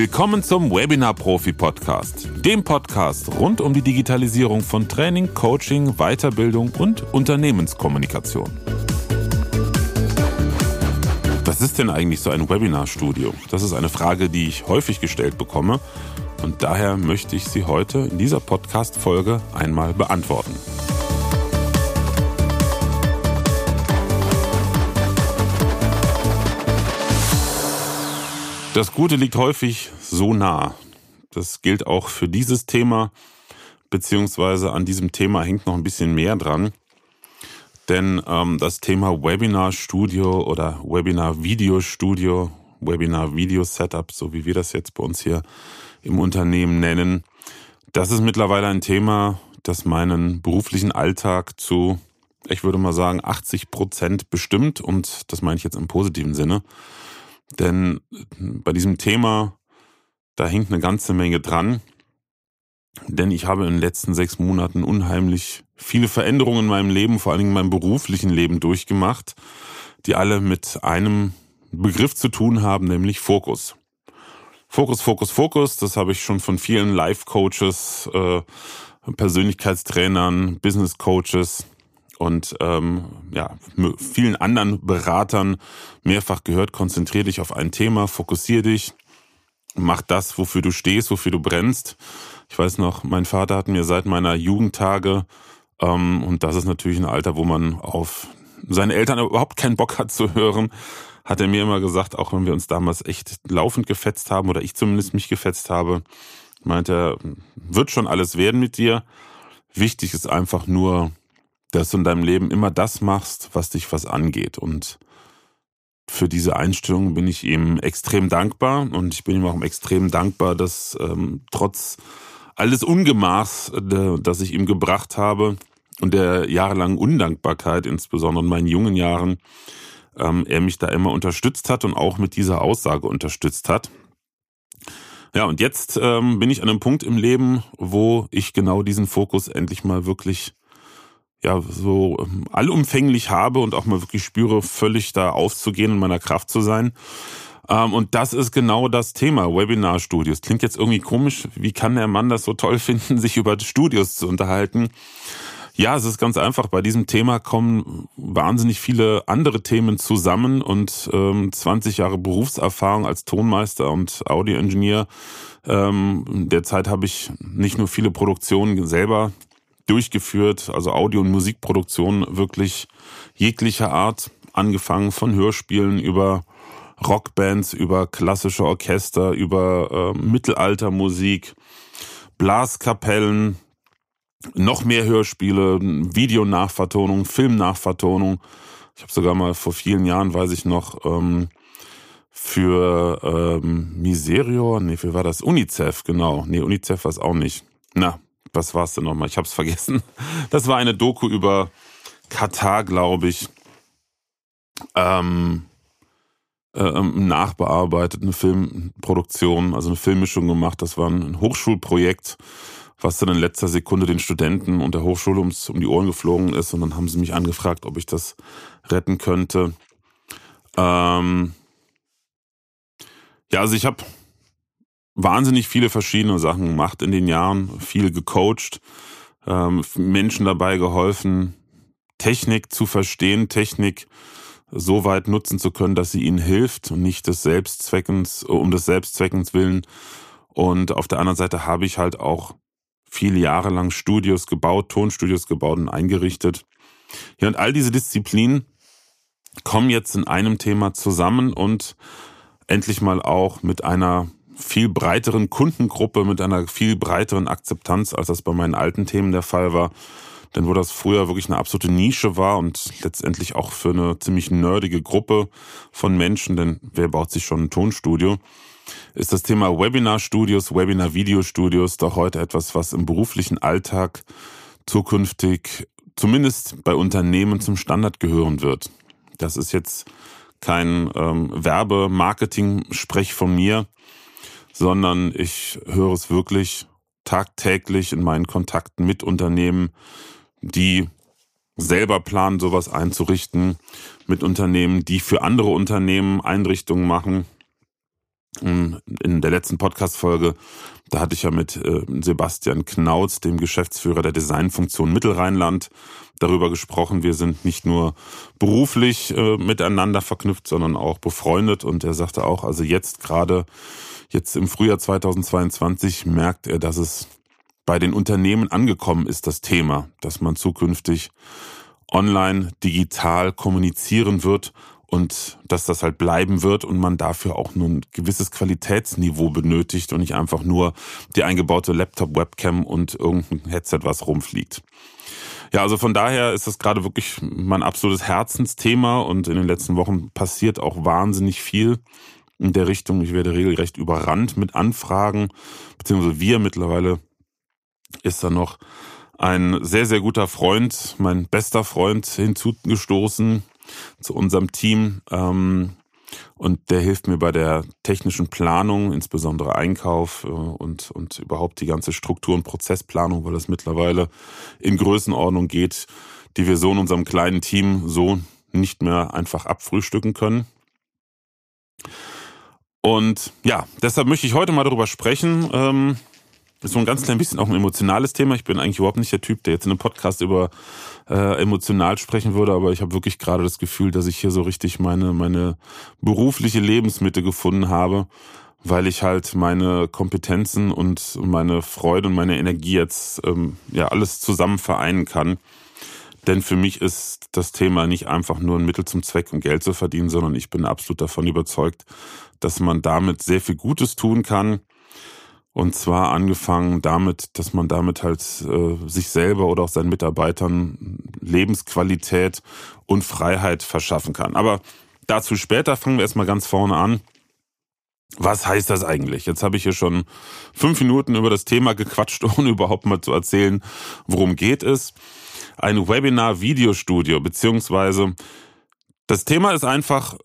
Willkommen zum Webinar Profi Podcast, dem Podcast rund um die Digitalisierung von Training, Coaching, Weiterbildung und Unternehmenskommunikation. Was ist denn eigentlich so ein Webinarstudio? Das ist eine Frage, die ich häufig gestellt bekomme und daher möchte ich sie heute in dieser Podcast-Folge einmal beantworten. Das Gute liegt häufig so nah. Das gilt auch für dieses Thema, beziehungsweise an diesem Thema hängt noch ein bisschen mehr dran. Denn ähm, das Thema Webinar Studio oder Webinar Video Studio, Webinar Video Setup, so wie wir das jetzt bei uns hier im Unternehmen nennen, das ist mittlerweile ein Thema, das meinen beruflichen Alltag zu, ich würde mal sagen, 80 Prozent bestimmt. Und das meine ich jetzt im positiven Sinne. Denn bei diesem Thema, da hängt eine ganze Menge dran. Denn ich habe in den letzten sechs Monaten unheimlich viele Veränderungen in meinem Leben, vor allen Dingen in meinem beruflichen Leben durchgemacht, die alle mit einem Begriff zu tun haben, nämlich Fokus. Fokus, Fokus, Fokus, das habe ich schon von vielen Life-Coaches, äh, Persönlichkeitstrainern, Business-Coaches und ähm, ja, vielen anderen Beratern mehrfach gehört, konzentrier dich auf ein Thema, fokussier dich, mach das, wofür du stehst, wofür du brennst. Ich weiß noch, mein Vater hat mir seit meiner Jugendtage, ähm, und das ist natürlich ein Alter, wo man auf seine Eltern überhaupt keinen Bock hat zu hören, hat er mir immer gesagt, auch wenn wir uns damals echt laufend gefetzt haben oder ich zumindest mich gefetzt habe, meint er, wird schon alles werden mit dir. Wichtig ist einfach nur, dass du in deinem Leben immer das machst, was dich was angeht. Und für diese Einstellung bin ich ihm extrem dankbar und ich bin ihm auch extrem dankbar, dass ähm, trotz alles Ungemachs, äh, das ich ihm gebracht habe und der jahrelangen Undankbarkeit, insbesondere in meinen jungen Jahren, ähm, er mich da immer unterstützt hat und auch mit dieser Aussage unterstützt hat. Ja, und jetzt ähm, bin ich an einem Punkt im Leben, wo ich genau diesen Fokus endlich mal wirklich ja so ähm, allumfänglich habe und auch mal wirklich spüre, völlig da aufzugehen und meiner Kraft zu sein. Ähm, und das ist genau das Thema, Webinarstudios. Klingt jetzt irgendwie komisch, wie kann der Mann das so toll finden, sich über Studios zu unterhalten? Ja, es ist ganz einfach. Bei diesem Thema kommen wahnsinnig viele andere Themen zusammen und ähm, 20 Jahre Berufserfahrung als Tonmeister und Audioingenieur. Ähm, derzeit habe ich nicht nur viele Produktionen selber durchgeführt, also Audio- und Musikproduktion wirklich jeglicher Art, angefangen von Hörspielen über Rockbands, über klassische Orchester, über äh, Mittelaltermusik, Blaskapellen, noch mehr Hörspiele, Videonachvertonung, Filmnachvertonung. Ich habe sogar mal vor vielen Jahren, weiß ich noch, ähm, für ähm, Miserio, nee, wie war das? UNICEF, genau. Nee, UNICEF war es auch nicht. Na, was war es denn nochmal? Ich habe es vergessen. Das war eine Doku über Katar, glaube ich. Ähm, äh, ähm, nachbearbeitet, eine Filmproduktion, also eine Filmmischung gemacht. Das war ein Hochschulprojekt, was dann in letzter Sekunde den Studenten und der Hochschule ums, um die Ohren geflogen ist. Und dann haben sie mich angefragt, ob ich das retten könnte. Ähm ja, also ich habe wahnsinnig viele verschiedene Sachen gemacht in den Jahren, viel gecoacht, ähm, Menschen dabei geholfen, Technik zu verstehen, Technik so weit nutzen zu können, dass sie ihnen hilft und nicht des Selbstzweckens, um des Selbstzweckens willen. Und auf der anderen Seite habe ich halt auch viele Jahre lang Studios gebaut, Tonstudios gebaut und eingerichtet. Ja, und all diese Disziplinen kommen jetzt in einem Thema zusammen und endlich mal auch mit einer viel breiteren Kundengruppe, mit einer viel breiteren Akzeptanz, als das bei meinen alten Themen der Fall war. Denn wo das früher wirklich eine absolute Nische war und letztendlich auch für eine ziemlich nerdige Gruppe von Menschen, denn wer baut sich schon ein Tonstudio, ist das Thema Webinar-Studios, Webinar-Videostudios doch heute etwas, was im beruflichen Alltag zukünftig zumindest bei Unternehmen zum Standard gehören wird. Das ist jetzt kein ähm, Werbe-Marketing-Sprech von mir, sondern ich höre es wirklich tagtäglich in meinen Kontakten mit Unternehmen, die selber planen, sowas einzurichten, mit Unternehmen, die für andere Unternehmen Einrichtungen machen. In der letzten Podcast-Folge, da hatte ich ja mit äh, Sebastian Knauz, dem Geschäftsführer der Designfunktion Mittelrheinland, darüber gesprochen. Wir sind nicht nur beruflich äh, miteinander verknüpft, sondern auch befreundet. Und er sagte auch, also jetzt gerade, jetzt im Frühjahr 2022 merkt er, dass es bei den Unternehmen angekommen ist, das Thema, dass man zukünftig online digital kommunizieren wird und dass das halt bleiben wird und man dafür auch nur ein gewisses Qualitätsniveau benötigt und nicht einfach nur die eingebaute Laptop-Webcam und irgendein Headset, was rumfliegt. Ja, also von daher ist das gerade wirklich mein absolutes Herzensthema und in den letzten Wochen passiert auch wahnsinnig viel in der Richtung. Ich werde regelrecht überrannt mit Anfragen, beziehungsweise wir mittlerweile ist da noch ein sehr, sehr guter Freund, mein bester Freund hinzugestoßen zu unserem Team. Ähm, und der hilft mir bei der technischen Planung, insbesondere Einkauf äh, und, und überhaupt die ganze Struktur- und Prozessplanung, weil das mittlerweile in Größenordnung geht, die wir so in unserem kleinen Team so nicht mehr einfach abfrühstücken können. Und ja, deshalb möchte ich heute mal darüber sprechen. So ein ganz klein bisschen auch ein emotionales Thema. Ich bin eigentlich überhaupt nicht der Typ, der jetzt in einem Podcast über äh, emotional sprechen würde, aber ich habe wirklich gerade das Gefühl, dass ich hier so richtig meine, meine berufliche Lebensmitte gefunden habe, weil ich halt meine Kompetenzen und meine Freude und meine Energie jetzt ähm, ja alles zusammen vereinen kann. Denn für mich ist das Thema nicht einfach nur ein Mittel zum Zweck, um Geld zu verdienen, sondern ich bin absolut davon überzeugt, dass man damit sehr viel Gutes tun kann und zwar angefangen damit, dass man damit halt äh, sich selber oder auch seinen Mitarbeitern Lebensqualität und Freiheit verschaffen kann. Aber dazu später fangen wir erstmal ganz vorne an. Was heißt das eigentlich? Jetzt habe ich hier schon fünf Minuten über das Thema gequatscht, ohne überhaupt mal zu erzählen, worum geht es. Ein Webinar-Videostudio, beziehungsweise das Thema ist einfach,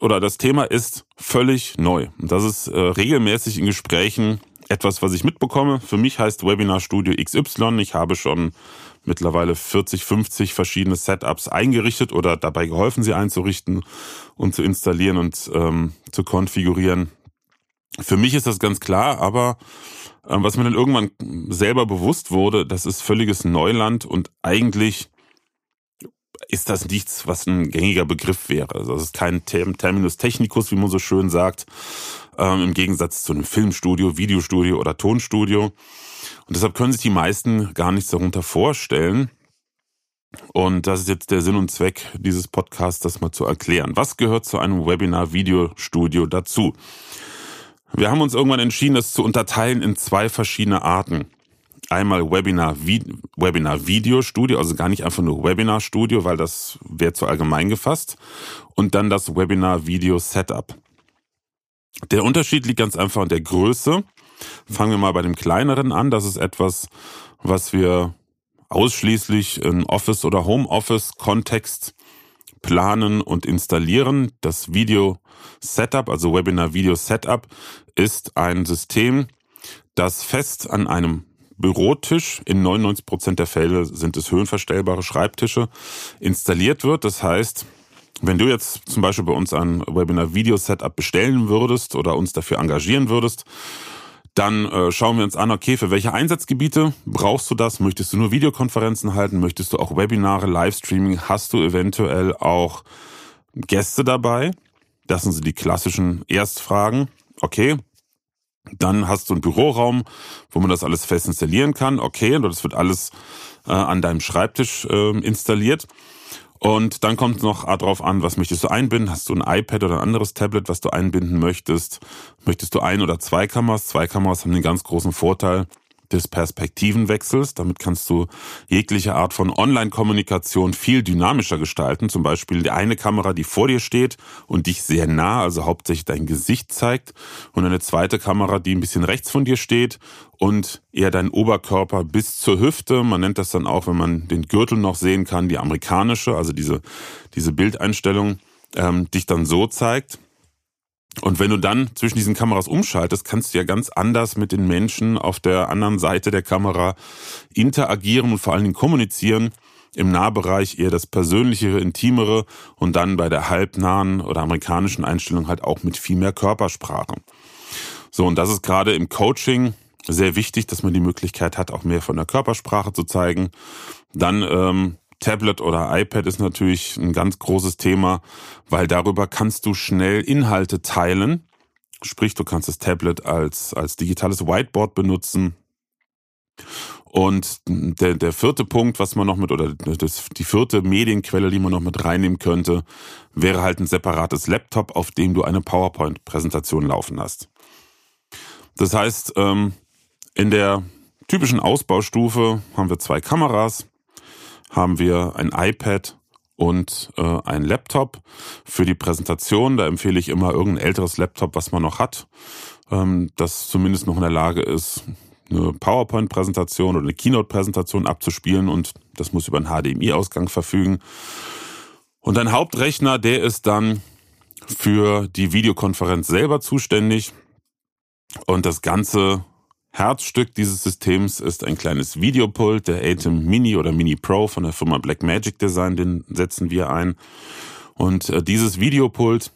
oder das Thema ist völlig neu. Und das ist äh, regelmäßig in Gesprächen etwas, was ich mitbekomme. Für mich heißt Webinar Studio XY. Ich habe schon mittlerweile 40, 50 verschiedene Setups eingerichtet oder dabei geholfen, sie einzurichten und zu installieren und ähm, zu konfigurieren. Für mich ist das ganz klar, aber äh, was mir dann irgendwann selber bewusst wurde, das ist völliges Neuland und eigentlich ist das nichts, was ein gängiger Begriff wäre. Also das ist kein Terminus technicus, wie man so schön sagt, ähm, im Gegensatz zu einem Filmstudio, Videostudio oder Tonstudio. Und deshalb können sich die meisten gar nichts darunter vorstellen. Und das ist jetzt der Sinn und Zweck dieses Podcasts, das mal zu erklären. Was gehört zu einem Webinar-Videostudio dazu? Wir haben uns irgendwann entschieden, das zu unterteilen in zwei verschiedene Arten. Einmal Webinar, Webinar Video Studio, also gar nicht einfach nur Webinar Studio, weil das wäre zu allgemein gefasst. Und dann das Webinar Video Setup. Der Unterschied liegt ganz einfach in der Größe. Fangen wir mal bei dem kleineren an. Das ist etwas, was wir ausschließlich in Office- oder Homeoffice-Kontext planen und installieren. Das Video Setup, also Webinar Video Setup, ist ein System, das fest an einem Bürotisch, in 99 Prozent der Fälle sind es höhenverstellbare Schreibtische, installiert wird. Das heißt, wenn du jetzt zum Beispiel bei uns ein Webinar-Video-Setup bestellen würdest oder uns dafür engagieren würdest, dann äh, schauen wir uns an, okay, für welche Einsatzgebiete brauchst du das? Möchtest du nur Videokonferenzen halten? Möchtest du auch Webinare, Livestreaming? Hast du eventuell auch Gäste dabei? Das sind so die klassischen Erstfragen. Okay, dann hast du einen Büroraum, wo man das alles fest installieren kann. Okay, das wird alles äh, an deinem Schreibtisch äh, installiert. Und dann kommt noch darauf an, was möchtest du einbinden? Hast du ein iPad oder ein anderes Tablet, was du einbinden möchtest? Möchtest du ein oder zwei Kameras? Zwei Kameras haben den ganz großen Vorteil, des Perspektivenwechsels. Damit kannst du jegliche Art von Online-Kommunikation viel dynamischer gestalten. Zum Beispiel die eine Kamera, die vor dir steht und dich sehr nah, also hauptsächlich dein Gesicht zeigt. Und eine zweite Kamera, die ein bisschen rechts von dir steht und eher deinen Oberkörper bis zur Hüfte. Man nennt das dann auch, wenn man den Gürtel noch sehen kann, die amerikanische, also diese, diese Bildeinstellung, ähm, dich dann so zeigt. Und wenn du dann zwischen diesen Kameras umschaltest, kannst du ja ganz anders mit den Menschen auf der anderen Seite der Kamera interagieren und vor allen Dingen kommunizieren. Im Nahbereich eher das persönlichere, intimere und dann bei der halbnahen oder amerikanischen Einstellung halt auch mit viel mehr Körpersprache. So, und das ist gerade im Coaching sehr wichtig, dass man die Möglichkeit hat, auch mehr von der Körpersprache zu zeigen. Dann ähm, Tablet oder iPad ist natürlich ein ganz großes Thema, weil darüber kannst du schnell Inhalte teilen. Sprich, du kannst das Tablet als, als digitales Whiteboard benutzen. Und der, der vierte Punkt, was man noch mit, oder das, die vierte Medienquelle, die man noch mit reinnehmen könnte, wäre halt ein separates Laptop, auf dem du eine PowerPoint-Präsentation laufen hast. Das heißt, ähm, in der typischen Ausbaustufe haben wir zwei Kameras, haben wir ein iPad und äh, ein Laptop. Für die Präsentation, da empfehle ich immer irgendein älteres Laptop, was man noch hat, ähm, das zumindest noch in der Lage ist, eine PowerPoint-Präsentation oder eine Keynote-Präsentation abzuspielen und das muss über einen HDMI-Ausgang verfügen. Und ein Hauptrechner, der ist dann für die Videokonferenz selber zuständig und das Ganze Herzstück dieses Systems ist ein kleines Videopult, der Atem Mini oder Mini Pro von der Firma Blackmagic Design, den setzen wir ein. Und äh, dieses Videopult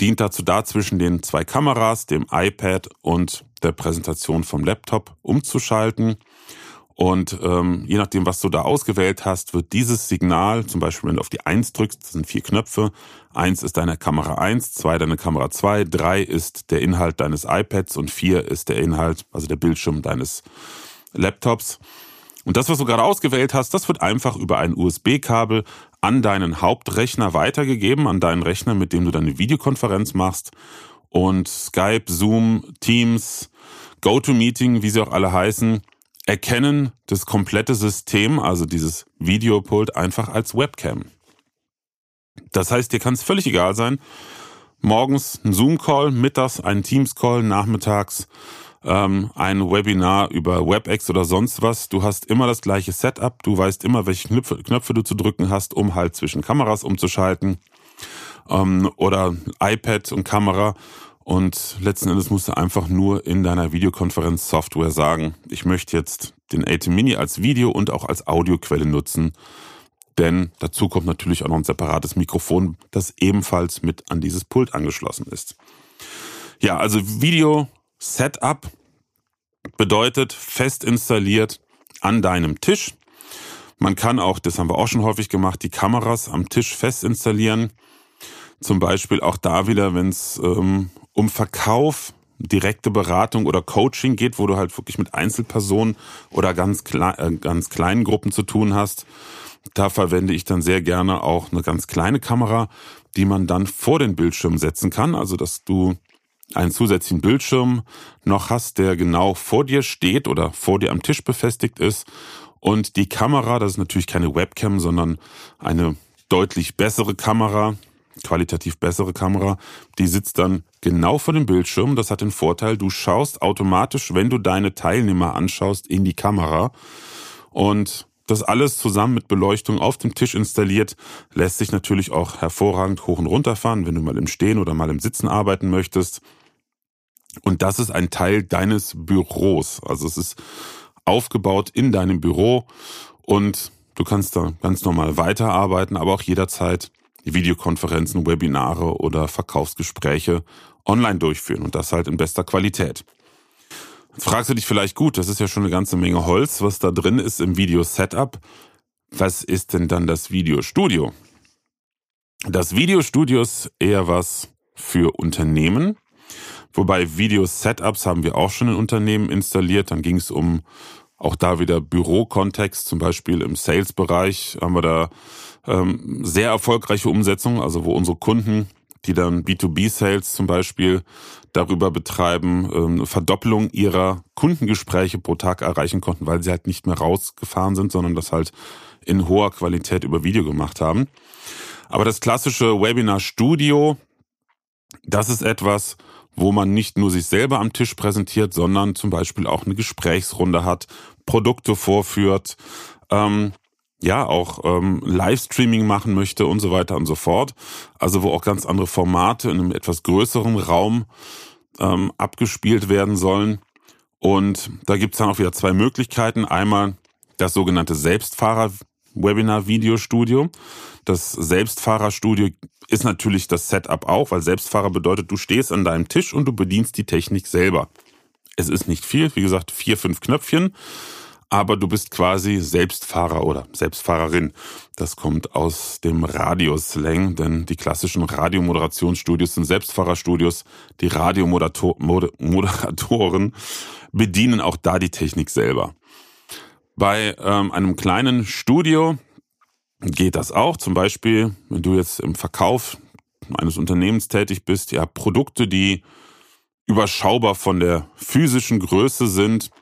dient dazu da, zwischen den zwei Kameras, dem iPad und der Präsentation vom Laptop umzuschalten. Und ähm, je nachdem, was du da ausgewählt hast, wird dieses Signal, zum Beispiel wenn du auf die 1 drückst, das sind vier Knöpfe, 1 ist deine Kamera 1, 2 deine Kamera 2, 3 ist der Inhalt deines iPads und 4 ist der Inhalt, also der Bildschirm deines Laptops. Und das, was du gerade ausgewählt hast, das wird einfach über ein USB-Kabel an deinen Hauptrechner weitergegeben, an deinen Rechner, mit dem du deine Videokonferenz machst. Und Skype, Zoom, Teams, GoToMeeting, wie sie auch alle heißen, erkennen das komplette System, also dieses Videopult, einfach als Webcam. Das heißt, dir kann es völlig egal sein, morgens ein Zoom-Call, mittags ein Teams-Call, nachmittags ähm, ein Webinar über WebEx oder sonst was. Du hast immer das gleiche Setup, du weißt immer, welche Knöpfe, Knöpfe du zu drücken hast, um halt zwischen Kameras umzuschalten ähm, oder iPad und Kamera und letzten Endes musst du einfach nur in deiner Videokonferenzsoftware sagen, ich möchte jetzt den ATEM Mini als Video und auch als Audioquelle nutzen. Denn dazu kommt natürlich auch noch ein separates Mikrofon, das ebenfalls mit an dieses Pult angeschlossen ist. Ja, also Video Setup bedeutet fest installiert an deinem Tisch. Man kann auch, das haben wir auch schon häufig gemacht, die Kameras am Tisch fest installieren. Zum Beispiel auch da wieder, wenn es ähm, um Verkauf, direkte Beratung oder Coaching geht, wo du halt wirklich mit Einzelpersonen oder ganz, klein, äh, ganz kleinen Gruppen zu tun hast. Da verwende ich dann sehr gerne auch eine ganz kleine Kamera, die man dann vor den Bildschirm setzen kann. Also, dass du einen zusätzlichen Bildschirm noch hast, der genau vor dir steht oder vor dir am Tisch befestigt ist. Und die Kamera, das ist natürlich keine Webcam, sondern eine deutlich bessere Kamera, qualitativ bessere Kamera, die sitzt dann genau vor dem Bildschirm. Das hat den Vorteil, du schaust automatisch, wenn du deine Teilnehmer anschaust, in die Kamera. Und das alles zusammen mit Beleuchtung auf dem Tisch installiert, lässt sich natürlich auch hervorragend hoch und runter fahren, wenn du mal im Stehen oder mal im Sitzen arbeiten möchtest. Und das ist ein Teil deines Büros. Also es ist aufgebaut in deinem Büro und du kannst da ganz normal weiterarbeiten, aber auch jederzeit Videokonferenzen, Webinare oder Verkaufsgespräche online durchführen und das halt in bester Qualität. Jetzt fragst du dich vielleicht, gut, das ist ja schon eine ganze Menge Holz, was da drin ist im Video-Setup. Was ist denn dann das Videostudio? Das Videostudio ist eher was für Unternehmen, wobei Video-Setups haben wir auch schon in Unternehmen installiert. Dann ging es um auch da wieder Bürokontext, zum Beispiel im Sales-Bereich haben wir da ähm, sehr erfolgreiche Umsetzungen, also wo unsere Kunden, die dann B2B-Sales zum Beispiel darüber betreiben, ähm, Verdoppelung ihrer Kundengespräche pro Tag erreichen konnten, weil sie halt nicht mehr rausgefahren sind, sondern das halt in hoher Qualität über Video gemacht haben. Aber das klassische Webinar-Studio, das ist etwas, wo man nicht nur sich selber am Tisch präsentiert, sondern zum Beispiel auch eine Gesprächsrunde hat, Produkte vorführt, ähm, ja, auch ähm, Livestreaming machen möchte und so weiter und so fort. Also wo auch ganz andere Formate in einem etwas größeren Raum ähm, abgespielt werden sollen. Und da gibt's dann auch wieder zwei Möglichkeiten. Einmal das sogenannte Selbstfahrer Webinar-Videostudio. Das Selbstfahrerstudio ist natürlich das Setup auch, weil Selbstfahrer bedeutet, du stehst an deinem Tisch und du bedienst die Technik selber. Es ist nicht viel, wie gesagt, vier, fünf Knöpfchen, aber du bist quasi Selbstfahrer oder Selbstfahrerin. Das kommt aus dem Radioslang, denn die klassischen Radiomoderationsstudios sind Selbstfahrerstudios. Die Radiomoderatoren bedienen auch da die Technik selber. Bei ähm, einem kleinen Studio geht das auch. Zum Beispiel, wenn du jetzt im Verkauf eines Unternehmens tätig bist, ja, Produkte, die überschaubar von der physischen Größe sind,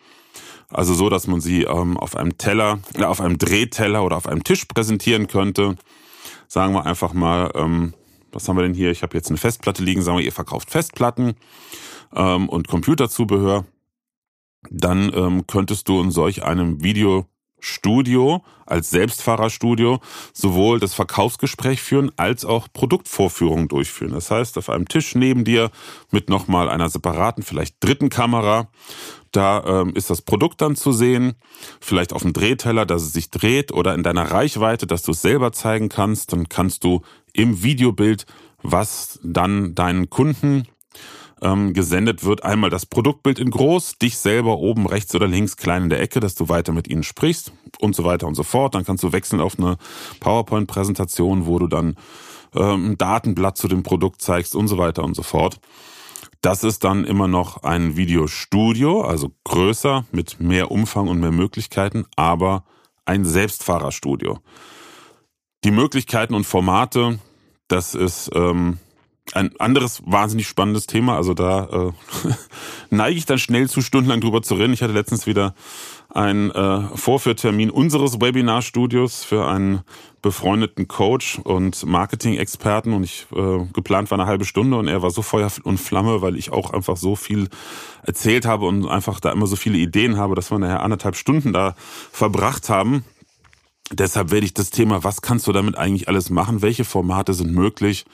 also so, dass man sie ähm, auf einem Teller, äh, auf einem Drehteller oder auf einem Tisch präsentieren könnte. Sagen wir einfach mal, ähm, was haben wir denn hier? Ich habe jetzt eine Festplatte liegen, sagen wir, ihr verkauft Festplatten ähm, und Computerzubehör dann ähm, könntest du in solch einem Videostudio als Selbstfahrerstudio sowohl das Verkaufsgespräch führen als auch Produktvorführungen durchführen. Das heißt, auf einem Tisch neben dir mit nochmal einer separaten, vielleicht dritten Kamera, da ähm, ist das Produkt dann zu sehen, vielleicht auf dem Drehteller, dass es sich dreht oder in deiner Reichweite, dass du es selber zeigen kannst. Dann kannst du im Videobild, was dann deinen Kunden ähm, gesendet wird. Einmal das Produktbild in groß, dich selber oben rechts oder links klein in der Ecke, dass du weiter mit ihnen sprichst und so weiter und so fort. Dann kannst du wechseln auf eine PowerPoint-Präsentation, wo du dann ähm, ein Datenblatt zu dem Produkt zeigst und so weiter und so fort. Das ist dann immer noch ein Videostudio, also größer, mit mehr Umfang und mehr Möglichkeiten, aber ein Selbstfahrerstudio. Die Möglichkeiten und Formate, das ist ähm, ein anderes wahnsinnig spannendes Thema. Also da äh, neige ich dann schnell zu stundenlang drüber zu reden. Ich hatte letztens wieder einen äh, Vorführtermin unseres Webinarstudios für einen befreundeten Coach und Marketing-Experten und ich äh, geplant war eine halbe Stunde und er war so Feuer und Flamme, weil ich auch einfach so viel erzählt habe und einfach da immer so viele Ideen habe, dass wir nachher anderthalb Stunden da verbracht haben. Deshalb werde ich das Thema, was kannst du damit eigentlich alles machen, welche Formate sind möglich,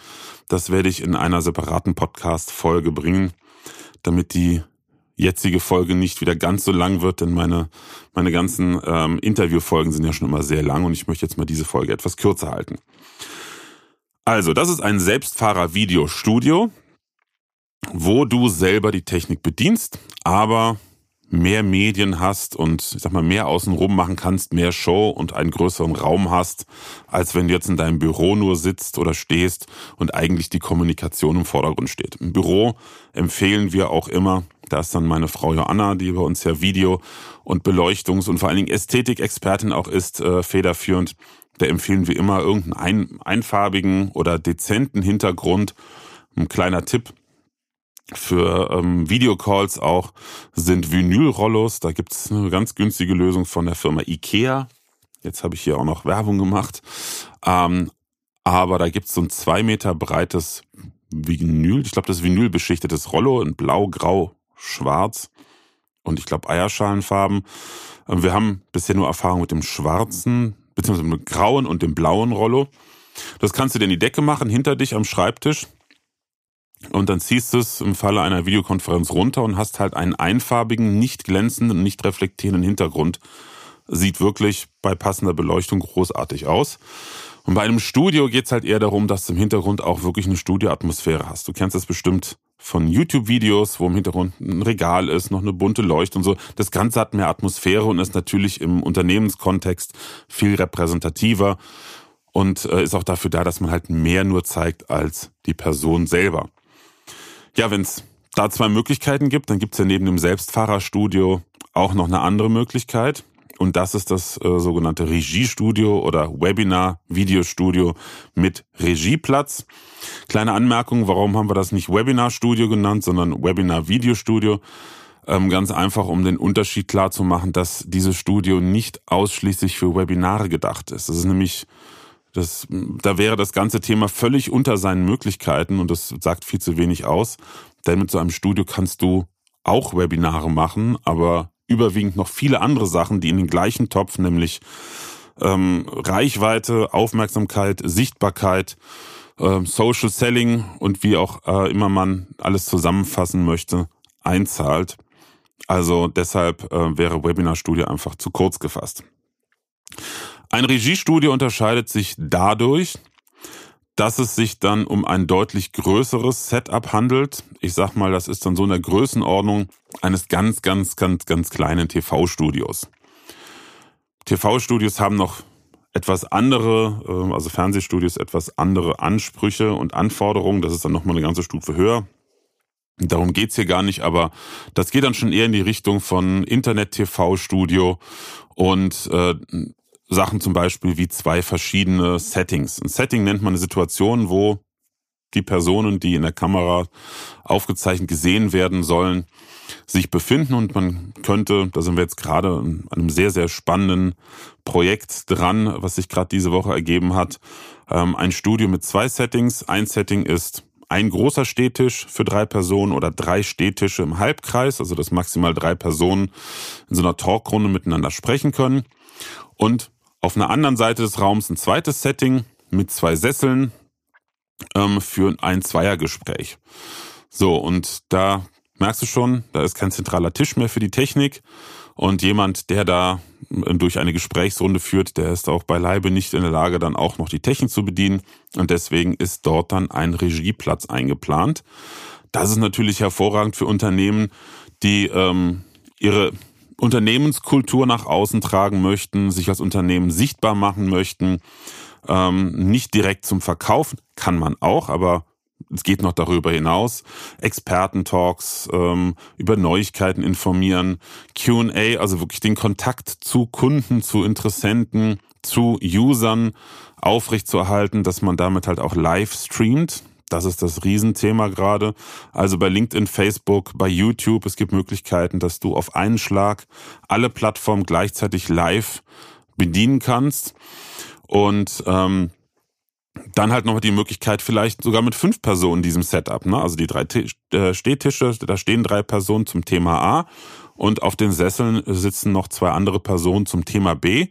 das werde ich in einer separaten Podcast-Folge bringen, damit die jetzige Folge nicht wieder ganz so lang wird, denn meine, meine ganzen ähm, Interviewfolgen sind ja schon immer sehr lang und ich möchte jetzt mal diese Folge etwas kürzer halten. Also, das ist ein Selbstfahrer-Videostudio, wo du selber die Technik bedienst, aber mehr Medien hast und ich sag mal mehr außenrum machen kannst, mehr Show und einen größeren Raum hast, als wenn du jetzt in deinem Büro nur sitzt oder stehst und eigentlich die Kommunikation im Vordergrund steht. Im Büro empfehlen wir auch immer, da ist dann meine Frau Joanna, die bei uns ja Video- und Beleuchtungs- und vor allen Dingen Ästhetikexpertin auch ist, äh, federführend. Da empfehlen wir immer irgendeinen einfarbigen oder dezenten Hintergrund. Ein kleiner Tipp, für ähm, Videocalls auch sind Vinylrollos. Da gibt's eine ganz günstige Lösung von der Firma IKEA. Jetzt habe ich hier auch noch Werbung gemacht. Ähm, aber da gibt's so ein zwei Meter breites Vinyl. Ich glaube, das Vinyl beschichtetes Rollo in blau, grau, schwarz und ich glaube Eierschalenfarben. Ähm, wir haben bisher nur Erfahrung mit dem schwarzen, beziehungsweise mit dem grauen und dem blauen Rollo. Das kannst du dir in die Decke machen, hinter dich am Schreibtisch. Und dann ziehst du es im Falle einer Videokonferenz runter und hast halt einen einfarbigen, nicht glänzenden, nicht reflektierenden Hintergrund. Sieht wirklich bei passender Beleuchtung großartig aus. Und bei einem Studio geht's halt eher darum, dass du im Hintergrund auch wirklich eine Studioatmosphäre hast. Du kennst das bestimmt von YouTube-Videos, wo im Hintergrund ein Regal ist, noch eine bunte Leuchte und so. Das Ganze hat mehr Atmosphäre und ist natürlich im Unternehmenskontext viel repräsentativer und äh, ist auch dafür da, dass man halt mehr nur zeigt als die Person selber. Ja, wenn es da zwei Möglichkeiten gibt, dann gibt es ja neben dem Selbstfahrerstudio auch noch eine andere Möglichkeit. Und das ist das äh, sogenannte Regiestudio oder Webinar-Videostudio mit Regieplatz. Kleine Anmerkung, warum haben wir das nicht Webinar-Studio genannt, sondern Webinar-Videostudio? Ähm, ganz einfach, um den Unterschied klar zu machen, dass dieses Studio nicht ausschließlich für Webinare gedacht ist. Das ist nämlich das, da wäre das ganze Thema völlig unter seinen Möglichkeiten und das sagt viel zu wenig aus. Denn mit so einem Studio kannst du auch Webinare machen, aber überwiegend noch viele andere Sachen, die in den gleichen Topf, nämlich ähm, Reichweite, Aufmerksamkeit, Sichtbarkeit, äh, Social Selling und wie auch äh, immer man alles zusammenfassen möchte, einzahlt. Also deshalb äh, wäre Webinar Studio einfach zu kurz gefasst. Ein Regiestudio unterscheidet sich dadurch, dass es sich dann um ein deutlich größeres Setup handelt. Ich sag mal, das ist dann so in der Größenordnung eines ganz, ganz, ganz, ganz kleinen TV-Studios. TV-Studios haben noch etwas andere, ähm, also Fernsehstudios etwas andere Ansprüche und Anforderungen. Das ist dann nochmal eine ganze Stufe höher. Darum geht's hier gar nicht, aber das geht dann schon eher in die Richtung von Internet-TV-Studio und äh, Sachen zum Beispiel wie zwei verschiedene Settings. Ein Setting nennt man eine Situation, wo die Personen, die in der Kamera aufgezeichnet gesehen werden sollen, sich befinden und man könnte, da sind wir jetzt gerade an einem sehr, sehr spannenden Projekt dran, was sich gerade diese Woche ergeben hat, ähm, ein Studio mit zwei Settings. Ein Setting ist ein großer Stehtisch für drei Personen oder drei Stehtische im Halbkreis, also dass maximal drei Personen in so einer Talkrunde miteinander sprechen können. Und auf einer anderen Seite des Raums ein zweites Setting mit zwei Sesseln ähm, für ein Zweiergespräch. So, und da merkst du schon, da ist kein zentraler Tisch mehr für die Technik. Und jemand, der da äh, durch eine Gesprächsrunde führt, der ist auch beileibe nicht in der Lage, dann auch noch die Technik zu bedienen. Und deswegen ist dort dann ein Regieplatz eingeplant. Das ist natürlich hervorragend für Unternehmen, die ähm, ihre Unternehmenskultur nach außen tragen möchten, sich als Unternehmen sichtbar machen möchten, ähm, nicht direkt zum Verkaufen, kann man auch, aber es geht noch darüber hinaus. Experten-Talks, ähm, über Neuigkeiten informieren, QA, also wirklich den Kontakt zu Kunden, zu Interessenten, zu Usern aufrechtzuerhalten, dass man damit halt auch live streamt. Das ist das Riesenthema gerade. Also bei LinkedIn, Facebook, bei YouTube, es gibt Möglichkeiten, dass du auf einen Schlag alle Plattformen gleichzeitig live bedienen kannst. Und ähm, dann halt noch die Möglichkeit, vielleicht sogar mit fünf Personen in diesem Setup. Ne? Also die drei äh, Stehtische, da stehen drei Personen zum Thema A und auf den Sesseln sitzen noch zwei andere Personen zum Thema B.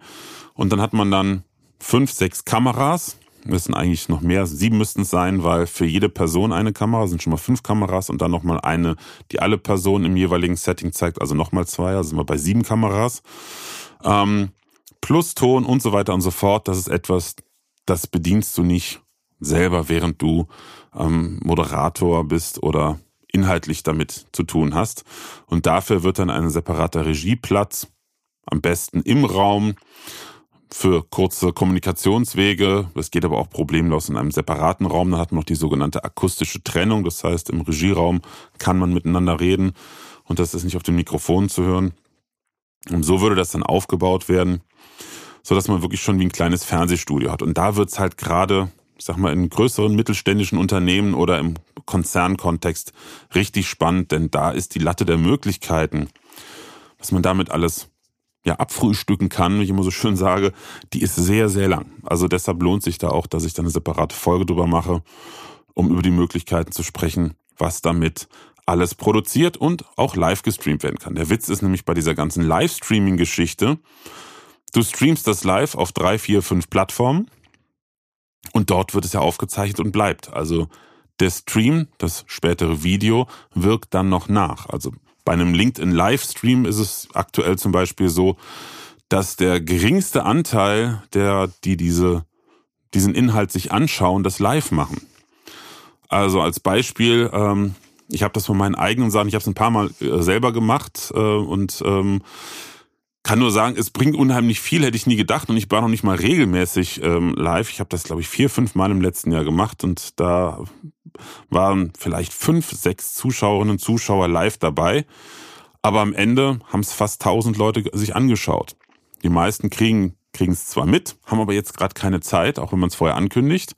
Und dann hat man dann fünf, sechs Kameras müssen eigentlich noch mehr, sieben müssten es sein, weil für jede Person eine Kamera sind schon mal fünf Kameras und dann nochmal eine, die alle Personen im jeweiligen Setting zeigt, also nochmal zwei, also sind wir bei sieben Kameras. Ähm, plus Ton und so weiter und so fort. Das ist etwas, das bedienst du nicht selber, während du ähm, Moderator bist oder inhaltlich damit zu tun hast. Und dafür wird dann ein separater Regieplatz, am besten im Raum, für kurze Kommunikationswege. Das geht aber auch problemlos in einem separaten Raum. Da hat man noch die sogenannte akustische Trennung. Das heißt, im Regieraum kann man miteinander reden und das ist nicht auf dem Mikrofon zu hören. Und so würde das dann aufgebaut werden, so dass man wirklich schon wie ein kleines Fernsehstudio hat. Und da wird's halt gerade, ich sag mal, in größeren mittelständischen Unternehmen oder im Konzernkontext richtig spannend, denn da ist die Latte der Möglichkeiten, was man damit alles ja, abfrühstücken kann, wie ich immer so schön sage, die ist sehr, sehr lang. Also deshalb lohnt sich da auch, dass ich da eine separate Folge drüber mache, um über die Möglichkeiten zu sprechen, was damit alles produziert und auch live gestreamt werden kann. Der Witz ist nämlich bei dieser ganzen Livestreaming-Geschichte, du streamst das live auf drei, vier, fünf Plattformen und dort wird es ja aufgezeichnet und bleibt. Also der Stream, das spätere Video, wirkt dann noch nach. Also bei einem LinkedIn Livestream ist es aktuell zum Beispiel so, dass der geringste Anteil der, die diese, diesen Inhalt sich anschauen, das live machen. Also als Beispiel, ähm, ich habe das von meinen eigenen Sachen, ich habe es ein paar Mal äh, selber gemacht äh, und ähm, kann nur sagen, es bringt unheimlich viel, hätte ich nie gedacht und ich war noch nicht mal regelmäßig ähm, live. Ich habe das, glaube ich, vier, fünf Mal im letzten Jahr gemacht und da waren vielleicht fünf, sechs Zuschauerinnen und Zuschauer live dabei. Aber am Ende haben es fast tausend Leute sich angeschaut. Die meisten kriegen es zwar mit, haben aber jetzt gerade keine Zeit, auch wenn man es vorher ankündigt.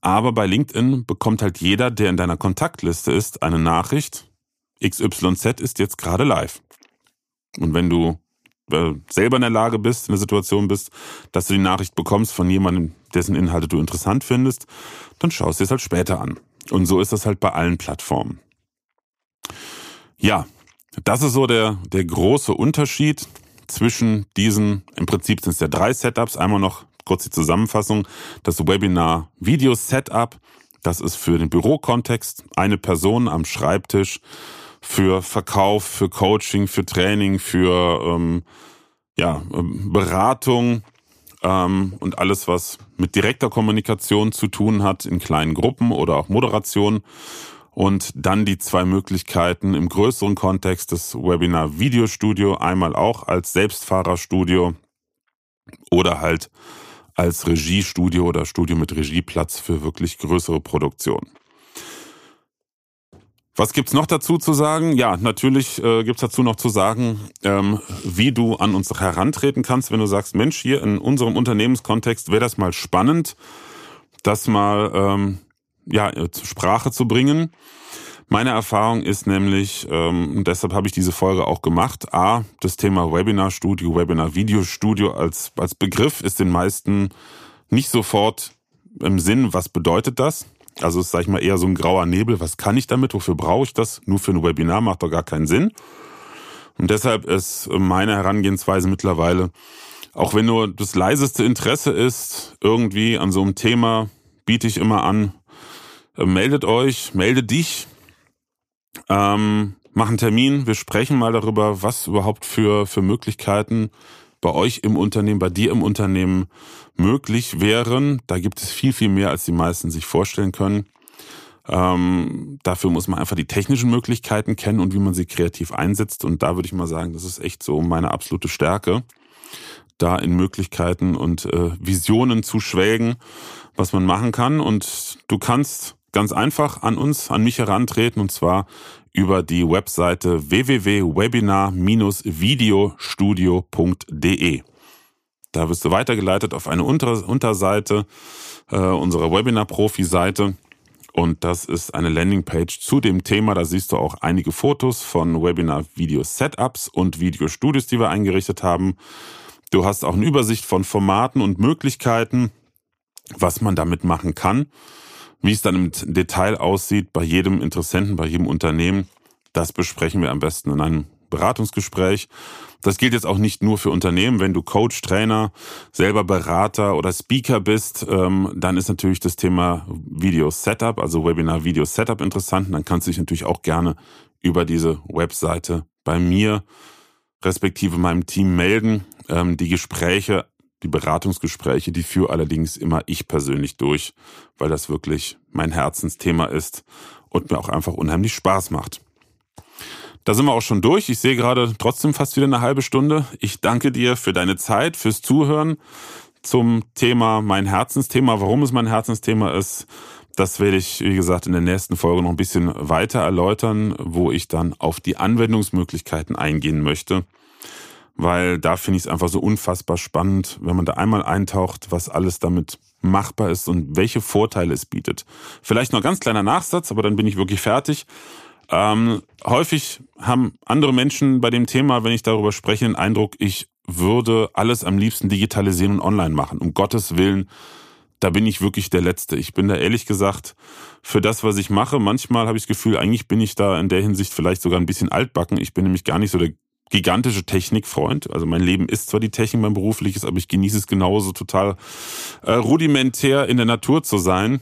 Aber bei LinkedIn bekommt halt jeder, der in deiner Kontaktliste ist, eine Nachricht. XYZ ist jetzt gerade live. Und wenn du äh, selber in der Lage bist, in der Situation bist, dass du die Nachricht bekommst von jemandem, dessen Inhalte du interessant findest, dann schaust du es halt später an. Und so ist das halt bei allen Plattformen. Ja, das ist so der, der große Unterschied zwischen diesen, im Prinzip sind es ja drei Setups. Einmal noch kurz die Zusammenfassung. Das Webinar Video Setup, das ist für den Bürokontext eine Person am Schreibtisch für Verkauf, für Coaching, für Training, für ähm, ja, ähm, Beratung ähm, und alles, was mit direkter Kommunikation zu tun hat, in kleinen Gruppen oder auch Moderation. Und dann die zwei Möglichkeiten im größeren Kontext des Webinar Videostudio, einmal auch als Selbstfahrerstudio oder halt als Regiestudio oder Studio mit Regieplatz für wirklich größere Produktionen. Was gibt's noch dazu zu sagen? Ja, natürlich äh, gibt's dazu noch zu sagen, ähm, wie du an uns herantreten kannst, wenn du sagst, Mensch, hier in unserem Unternehmenskontext wäre das mal spannend, das mal ähm, ja zur Sprache zu bringen. Meine Erfahrung ist nämlich, ähm, und deshalb habe ich diese Folge auch gemacht, a, das Thema Webinar-Studio, Webinar-Videostudio als, als Begriff ist den meisten nicht sofort im Sinn, was bedeutet das? Also ist, sag ich mal, eher so ein grauer Nebel. Was kann ich damit? Wofür brauche ich das? Nur für ein Webinar macht doch gar keinen Sinn. Und deshalb ist meine Herangehensweise mittlerweile, auch wenn nur das leiseste Interesse ist, irgendwie an so einem Thema, biete ich immer an, äh, meldet euch, melde dich, ähm, mach einen Termin, wir sprechen mal darüber, was überhaupt für, für Möglichkeiten bei euch im Unternehmen, bei dir im Unternehmen möglich wären. Da gibt es viel, viel mehr, als die meisten sich vorstellen können. Ähm, dafür muss man einfach die technischen Möglichkeiten kennen und wie man sie kreativ einsetzt. Und da würde ich mal sagen, das ist echt so meine absolute Stärke, da in Möglichkeiten und äh, Visionen zu schwelgen, was man machen kann. Und du kannst ganz einfach an uns, an mich herantreten und zwar über die Webseite www.webinar-videostudio.de. Da wirst du weitergeleitet auf eine Unter Unterseite äh, unserer Webinar-Profi-Seite. Und das ist eine Landingpage zu dem Thema. Da siehst du auch einige Fotos von Webinar-Video-Setups und Videostudios, die wir eingerichtet haben. Du hast auch eine Übersicht von Formaten und Möglichkeiten, was man damit machen kann. Wie es dann im Detail aussieht bei jedem Interessenten, bei jedem Unternehmen, das besprechen wir am besten in einem Beratungsgespräch. Das gilt jetzt auch nicht nur für Unternehmen. Wenn du Coach, Trainer, selber Berater oder Speaker bist, ähm, dann ist natürlich das Thema Video Setup, also Webinar Video Setup interessant. Dann kannst du dich natürlich auch gerne über diese Webseite bei mir respektive meinem Team melden. Ähm, die Gespräche die Beratungsgespräche, die führe allerdings immer ich persönlich durch, weil das wirklich mein Herzensthema ist und mir auch einfach unheimlich Spaß macht. Da sind wir auch schon durch. Ich sehe gerade trotzdem fast wieder eine halbe Stunde. Ich danke dir für deine Zeit, fürs Zuhören zum Thema, mein Herzensthema, warum es mein Herzensthema ist. Das werde ich, wie gesagt, in der nächsten Folge noch ein bisschen weiter erläutern, wo ich dann auf die Anwendungsmöglichkeiten eingehen möchte weil da finde ich es einfach so unfassbar spannend, wenn man da einmal eintaucht, was alles damit machbar ist und welche Vorteile es bietet. Vielleicht noch ein ganz kleiner Nachsatz, aber dann bin ich wirklich fertig. Ähm, häufig haben andere Menschen bei dem Thema, wenn ich darüber spreche, den Eindruck, ich würde alles am liebsten digitalisieren und online machen. Um Gottes Willen, da bin ich wirklich der Letzte. Ich bin da ehrlich gesagt für das, was ich mache. Manchmal habe ich das Gefühl, eigentlich bin ich da in der Hinsicht vielleicht sogar ein bisschen altbacken. Ich bin nämlich gar nicht so der gigantische Technikfreund. Also mein Leben ist zwar die Technik, mein berufliches, aber ich genieße es genauso total äh, rudimentär in der Natur zu sein.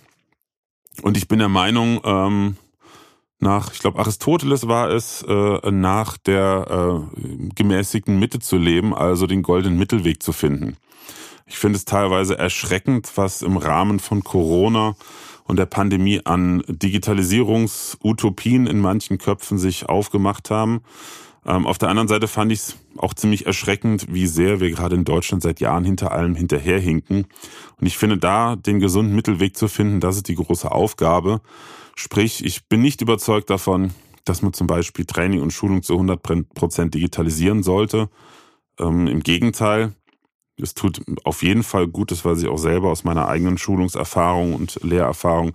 Und ich bin der Meinung, ähm, nach, ich glaube, Aristoteles war es, äh, nach der äh, gemäßigten Mitte zu leben, also den goldenen Mittelweg zu finden. Ich finde es teilweise erschreckend, was im Rahmen von Corona und der Pandemie an Digitalisierungsutopien in manchen Köpfen sich aufgemacht haben. Ähm, auf der anderen Seite fand ich es auch ziemlich erschreckend, wie sehr wir gerade in Deutschland seit Jahren hinter allem hinterherhinken. Und ich finde da den gesunden Mittelweg zu finden, das ist die große Aufgabe. Sprich, ich bin nicht überzeugt davon, dass man zum Beispiel Training und Schulung zu 100 Prozent digitalisieren sollte. Ähm, Im Gegenteil, es tut auf jeden Fall gut, das weiß ich auch selber aus meiner eigenen Schulungserfahrung und Lehrerfahrung,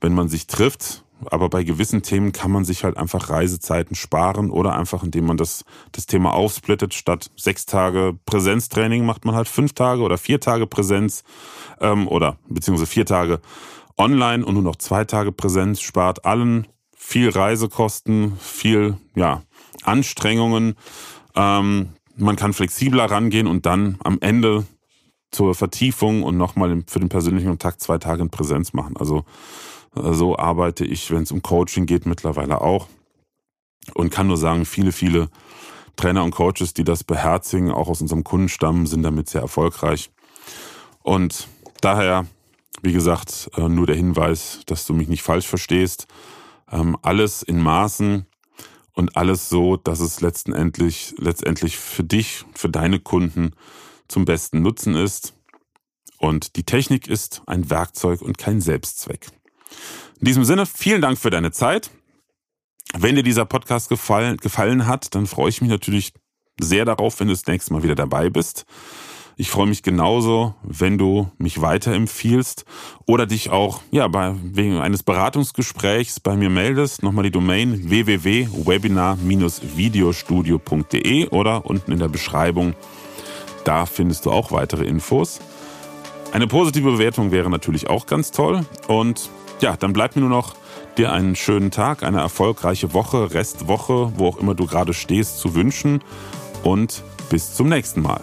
wenn man sich trifft aber bei gewissen Themen kann man sich halt einfach Reisezeiten sparen oder einfach, indem man das, das Thema aufsplittet. Statt sechs Tage Präsenztraining macht man halt fünf Tage oder vier Tage Präsenz ähm, oder beziehungsweise vier Tage online und nur noch zwei Tage Präsenz, spart allen viel Reisekosten, viel ja, Anstrengungen. Ähm, man kann flexibler rangehen und dann am Ende zur Vertiefung und nochmal für den persönlichen Kontakt zwei Tage in Präsenz machen. Also so arbeite ich, wenn es um Coaching geht, mittlerweile auch. Und kann nur sagen, viele, viele Trainer und Coaches, die das beherzigen, auch aus unserem Kundenstamm, sind damit sehr erfolgreich. Und daher, wie gesagt, äh, nur der Hinweis, dass du mich nicht falsch verstehst. Ähm, alles in Maßen und alles so, dass es letztendlich, letztendlich für dich, für deine Kunden zum besten Nutzen ist. Und die Technik ist ein Werkzeug und kein Selbstzweck. In diesem Sinne, vielen Dank für deine Zeit. Wenn dir dieser Podcast gefallen, gefallen hat, dann freue ich mich natürlich sehr darauf, wenn du das nächste Mal wieder dabei bist. Ich freue mich genauso, wenn du mich weiterempfiehlst oder dich auch ja bei wegen eines Beratungsgesprächs bei mir meldest. Nochmal die Domain www.webinar-videostudio.de oder unten in der Beschreibung. Da findest du auch weitere Infos. Eine positive Bewertung wäre natürlich auch ganz toll. Und ja, dann bleibt mir nur noch dir einen schönen Tag, eine erfolgreiche Woche, Restwoche, wo auch immer du gerade stehst, zu wünschen. Und bis zum nächsten Mal.